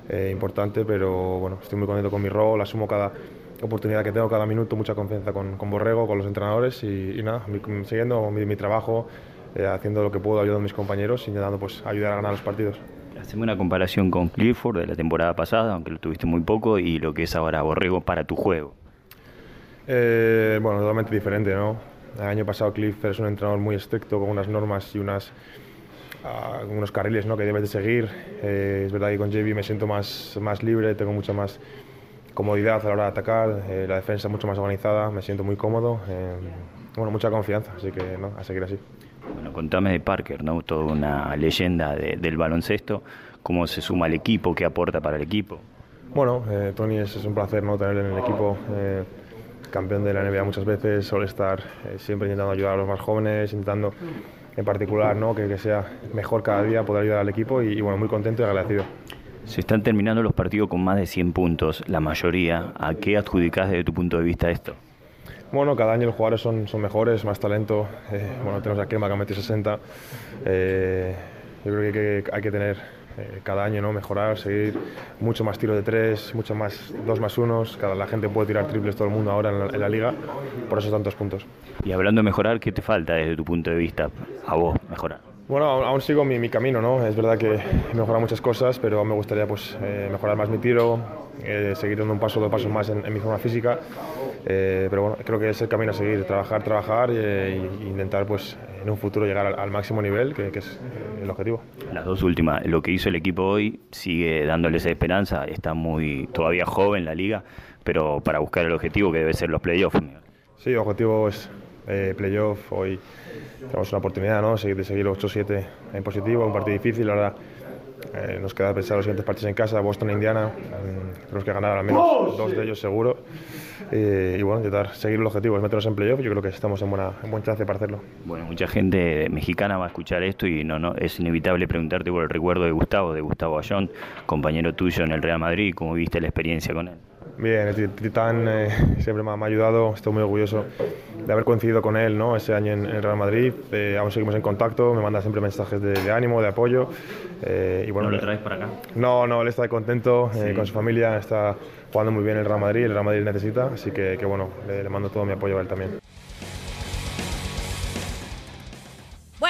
eh, importante, pero bueno, estoy muy contento con mi rol, asumo cada oportunidad que tengo, cada minuto, mucha confianza con, Borrego, con los entrenadores y, nada, siguiendo mi, trabajo, haciendo lo que puedo, ayudando a mis compañeros, intentando pues, ayudar a ganar los partidos. Haceme una comparación con Clifford de la temporada pasada, aunque lo tuviste muy poco, y lo que es ahora Borrego para tu juego. Eh, bueno, totalmente diferente, ¿no? El año pasado Clifford es un entrenador muy estricto, con unas normas y unas, uh, unos carriles ¿no? que debes de seguir. Eh, es verdad que con JB me siento más, más libre, tengo mucha más comodidad a la hora de atacar, eh, la defensa mucho más organizada, me siento muy cómodo, bueno, mucha confianza, así que no, a seguir así. Bueno, contame de Parker, ¿no? Toda una leyenda del baloncesto, cómo se suma al equipo, qué aporta para el equipo. Bueno, eh, Tony es, un placer ¿no? tenerle en el equipo, eh, campeón de la NBA muchas veces, suele estar eh, siempre intentando ayudar a los más jóvenes, intentando en particular ¿no? que, sea mejor cada día poder ayudar al equipo y, bueno, muy contento y agradecido. Se están terminando los partidos con más de 100 puntos, la mayoría. ¿A qué adjudicás desde tu punto de vista esto? Bueno, cada año los jugadores son, son mejores, más talento. Eh, bueno, tenemos a Kemba que ha metido 60. Eh, yo creo que, hay que tener eh, cada año, ¿no? mejorar, seguir mucho más tiro de tres, mucho más dos más unos. Cada, la gente puede tirar triples todo el mundo ahora en la, liga, por eso tantos puntos. Y hablando de mejorar, ¿qué te falta desde tu punto de vista a vos mejorar? Bueno, aún, sigo mi, mi, camino, ¿no? Es verdad que he mejorado muchas cosas, pero me gustaría pues, mejorar más mi tiro, seguir dando un paso, dos pasos más en, en mi forma física eh, pero bueno, creo que es el camino a seguir, trabajar, trabajar e, intentar pues en un futuro llegar al, máximo nivel, que, es eh, el objetivo. Las dos últimas, lo que hizo el equipo hoy sigue dándoles esperanza, está muy todavía joven la liga, pero para buscar el objetivo que debe ser los playoffs. Sí, el objetivo es eh, playoff, hoy tenemos una oportunidad ¿no? de seguir 8-7 en positivo, un partido difícil, ahora eh, nos queda pensar los siguientes partidos en casa, Boston e Indiana. Mm, tenemos que ganar al menos dos de ellos seguro. y bueno, intentar seguir el objetivo, es meternos en playoff. Yo creo que estamos en, buena, en buen chance para hacerlo. Bueno, mucha gente mexicana va a escuchar esto y no, no es inevitable preguntarte por el recuerdo de Gustavo, de Gustavo Ayón, compañero tuyo en el Real Madrid. ¿Cómo viste la experiencia con él? Bien, el Titán eh, siempre me ha, ayudado, estoy muy orgulloso de haber coincidido con él ¿no? ese año en, el Real Madrid. Eh, aún seguimos en contacto, me manda siempre mensajes de, ánimo, de apoyo. Eh, y bueno, ¿No lo traes para acá? No, no, él está contento con su familia, está jugando muy bien el Real Madrid, el Real Madrid necesita, así que, que bueno, le, le mando todo mi apoyo a él también.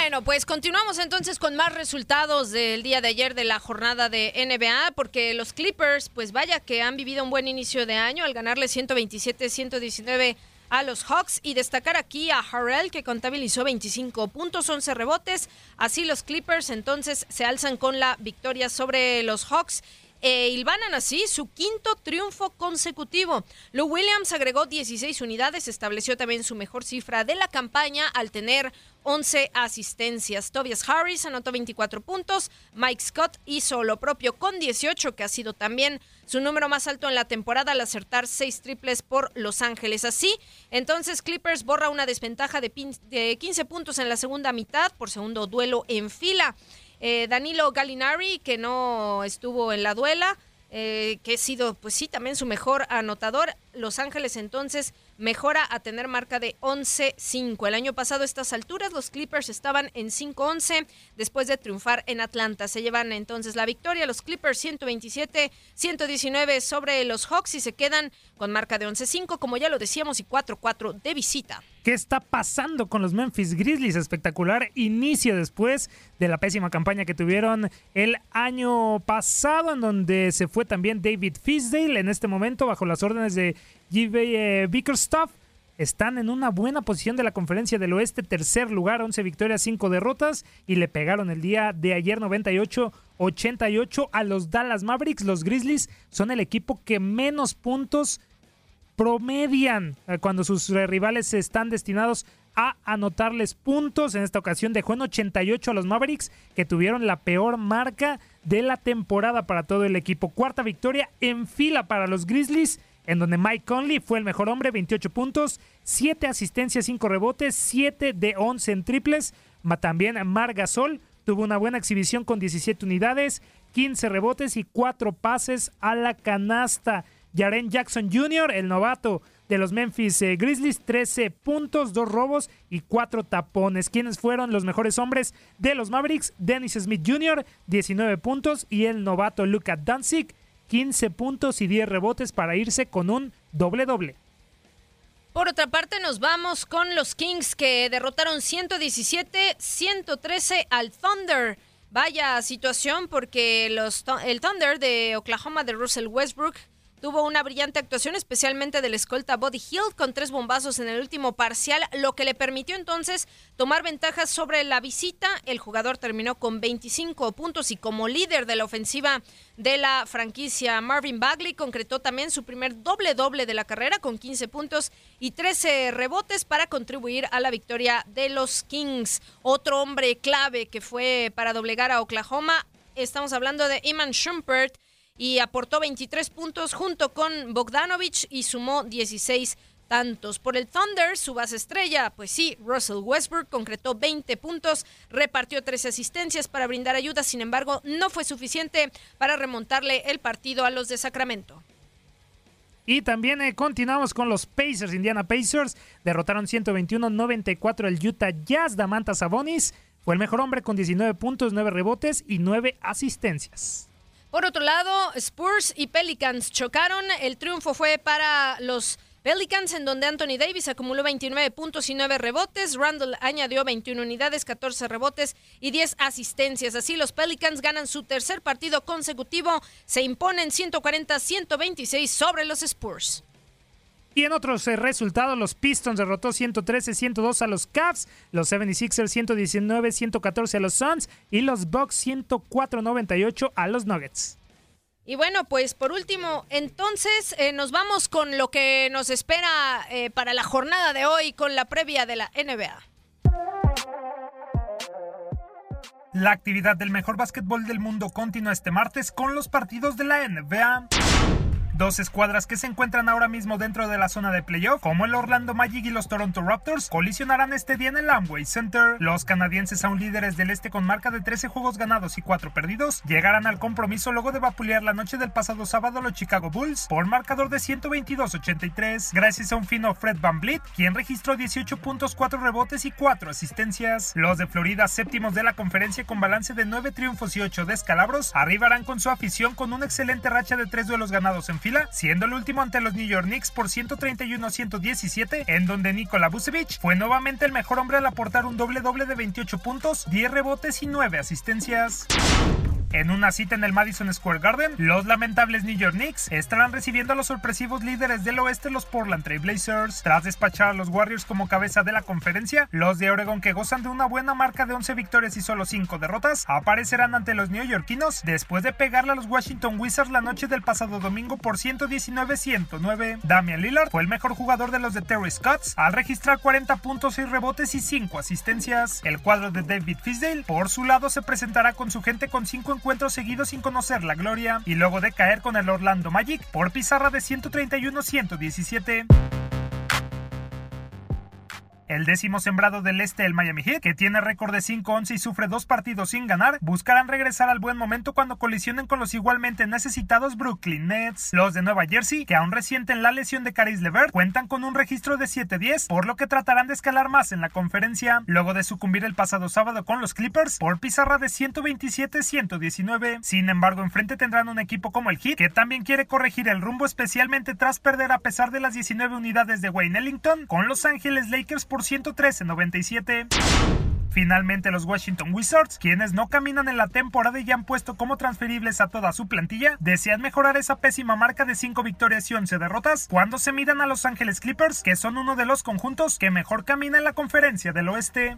Bueno, pues continuamos entonces con más resultados del día de ayer de la jornada de NBA, porque los Clippers, pues vaya que han vivido un buen inicio de año al ganarle 127-119 a los Hawks y destacar aquí a Harrell que contabilizó 25 puntos, 11 rebotes. Así los Clippers entonces se alzan con la victoria sobre los Hawks e ilvanan así su quinto triunfo consecutivo. Lou Williams agregó 16 unidades, estableció también su mejor cifra de la campaña al tener 11 asistencias. Tobias Harris anotó 24 puntos, Mike Scott hizo lo propio con 18, que ha sido también su número más alto en la temporada al acertar 6 triples por Los Ángeles. Así, entonces Clippers borra una desventaja de 15 puntos en la segunda mitad por segundo duelo en fila. Eh, Danilo Gallinari, que no estuvo en la duela, eh, que ha sido, pues sí, también su mejor anotador. Los Ángeles entonces mejora a tener marca de 11-5. El año pasado a estas alturas los Clippers estaban en 5-11 después de triunfar en Atlanta. Se llevan entonces la victoria los Clippers 127-119 sobre los Hawks y se quedan con marca de 11-5 como ya lo decíamos y 4-4 de visita. ¿Qué está pasando con los Memphis Grizzlies? Espectacular inicio después de la pésima campaña que tuvieron el año pasado en donde se fue también David Fisdale en este momento bajo las órdenes de G.B. Bickerstaff están en una buena posición de la conferencia del oeste, tercer lugar, 11 victorias, 5 derrotas y le pegaron el día de ayer 98-88 a los Dallas Mavericks. Los Grizzlies son el equipo que menos puntos promedian eh, cuando sus rivales están destinados a anotarles puntos. En esta ocasión dejó en 88 a los Mavericks, que tuvieron la peor marca de la temporada para todo el equipo. Cuarta victoria en fila para los Grizzlies en donde Mike Conley fue el mejor hombre, 28 puntos, 7 asistencias, 5 rebotes, 7 de 11 en triples. También Mar Gasol tuvo una buena exhibición con 17 unidades, 15 rebotes y 4 pases a la canasta. Jaren Jackson Jr., el novato de los Memphis eh, Grizzlies, 13 puntos, 2 robos y 4 tapones. ¿Quiénes fueron los mejores hombres de los Mavericks? Dennis Smith Jr., 19 puntos y el novato Luka Danzig, 15 puntos y 10 rebotes para irse con un doble doble. Por otra parte, nos vamos con los Kings que derrotaron 117-113 al Thunder. Vaya situación porque los, el Thunder de Oklahoma de Russell Westbrook tuvo una brillante actuación, especialmente del escolta Body Hill, con tres bombazos en el último parcial, lo que le permitió entonces tomar ventajas sobre la visita. El jugador terminó con 25 puntos y como líder de la ofensiva de la franquicia, Marvin Bagley concretó también su primer doble-doble de la carrera con 15 puntos y 13 rebotes para contribuir a la victoria de los Kings. Otro hombre clave que fue para doblegar a Oklahoma, estamos hablando de Iman Shumpert, y aportó 23 puntos junto con Bogdanovich y sumó 16 tantos. Por el Thunder, su base estrella, pues sí, Russell Westbrook concretó 20 puntos, repartió 13 asistencias para brindar ayuda, sin embargo, no fue suficiente para remontarle el partido a los de Sacramento. Y también eh, continuamos con los Pacers, Indiana Pacers, derrotaron 121-94 el Utah Jazz, Damanta Sabonis fue el mejor hombre con 19 puntos, 9 rebotes y 9 asistencias. Por otro lado, Spurs y Pelicans chocaron. El triunfo fue para los Pelicans, en donde Anthony Davis acumuló 29 puntos y 9 rebotes. Randall añadió 21 unidades, 14 rebotes y 10 asistencias. Así, los Pelicans ganan su tercer partido consecutivo. Se imponen 140-126 sobre los Spurs. Y en otros eh, resultados, los Pistons derrotó 113-102 a los Cavs, los 76ers 119-114 a los Suns y los Bucks 104-98 a los Nuggets. Y bueno, pues por último, entonces eh, nos vamos con lo que nos espera eh, para la jornada de hoy con la previa de la NBA. La actividad del mejor básquetbol del mundo continúa este martes con los partidos de la NBA. Dos escuadras que se encuentran ahora mismo dentro de la zona de playoff, como el Orlando Magic y los Toronto Raptors, colisionarán este día en el Amway Center. Los canadienses, aún líderes del este con marca de 13 juegos ganados y 4 perdidos, llegarán al compromiso luego de vapulear la noche del pasado sábado a los Chicago Bulls por marcador de 122-83, gracias a un fino Fred Van Vliet, quien registró 18 puntos, 4 rebotes y 4 asistencias. Los de Florida, séptimos de la conferencia con balance de 9 triunfos y 8 descalabros, arribarán con su afición con una excelente racha de 3 duelos ganados en siendo el último ante los New York Knicks por 131-117, en donde Nikola Vucevic fue nuevamente el mejor hombre al aportar un doble doble de 28 puntos, 10 rebotes y 9 asistencias. En una cita en el Madison Square Garden, los lamentables New York Knicks estarán recibiendo a los sorpresivos líderes del oeste, los Portland Trail Blazers. Tras despachar a los Warriors como cabeza de la conferencia, los de Oregon, que gozan de una buena marca de 11 victorias y solo 5 derrotas, aparecerán ante los neoyorquinos después de pegarle a los Washington Wizards la noche del pasado domingo por 119-109. Damian Lillard fue el mejor jugador de los de Terry Scotts al registrar 40 puntos, y rebotes y 5 asistencias. El cuadro de David Fisdale, por su lado, se presentará con su gente con 5 encuentros seguidos sin conocer la gloria y luego de caer con el Orlando Magic por pizarra de 131-117. El décimo sembrado del este, el Miami Heat, que tiene récord de 5-11 y sufre dos partidos sin ganar, buscarán regresar al buen momento cuando colisionen con los igualmente necesitados Brooklyn Nets. Los de Nueva Jersey, que aún resienten la lesión de Caris LeVert, cuentan con un registro de 7-10, por lo que tratarán de escalar más en la conferencia, luego de sucumbir el pasado sábado con los Clippers por pizarra de 127-119. Sin embargo, enfrente tendrán un equipo como el Heat, que también quiere corregir el rumbo, especialmente tras perder a pesar de las 19 unidades de Wayne Ellington con Los Ángeles Lakers 113.97. Finalmente los Washington Wizards, quienes no caminan en la temporada y han puesto como transferibles a toda su plantilla, desean mejorar esa pésima marca de 5 victorias y 11 derrotas cuando se midan a Los Ángeles Clippers, que son uno de los conjuntos que mejor camina en la conferencia del oeste.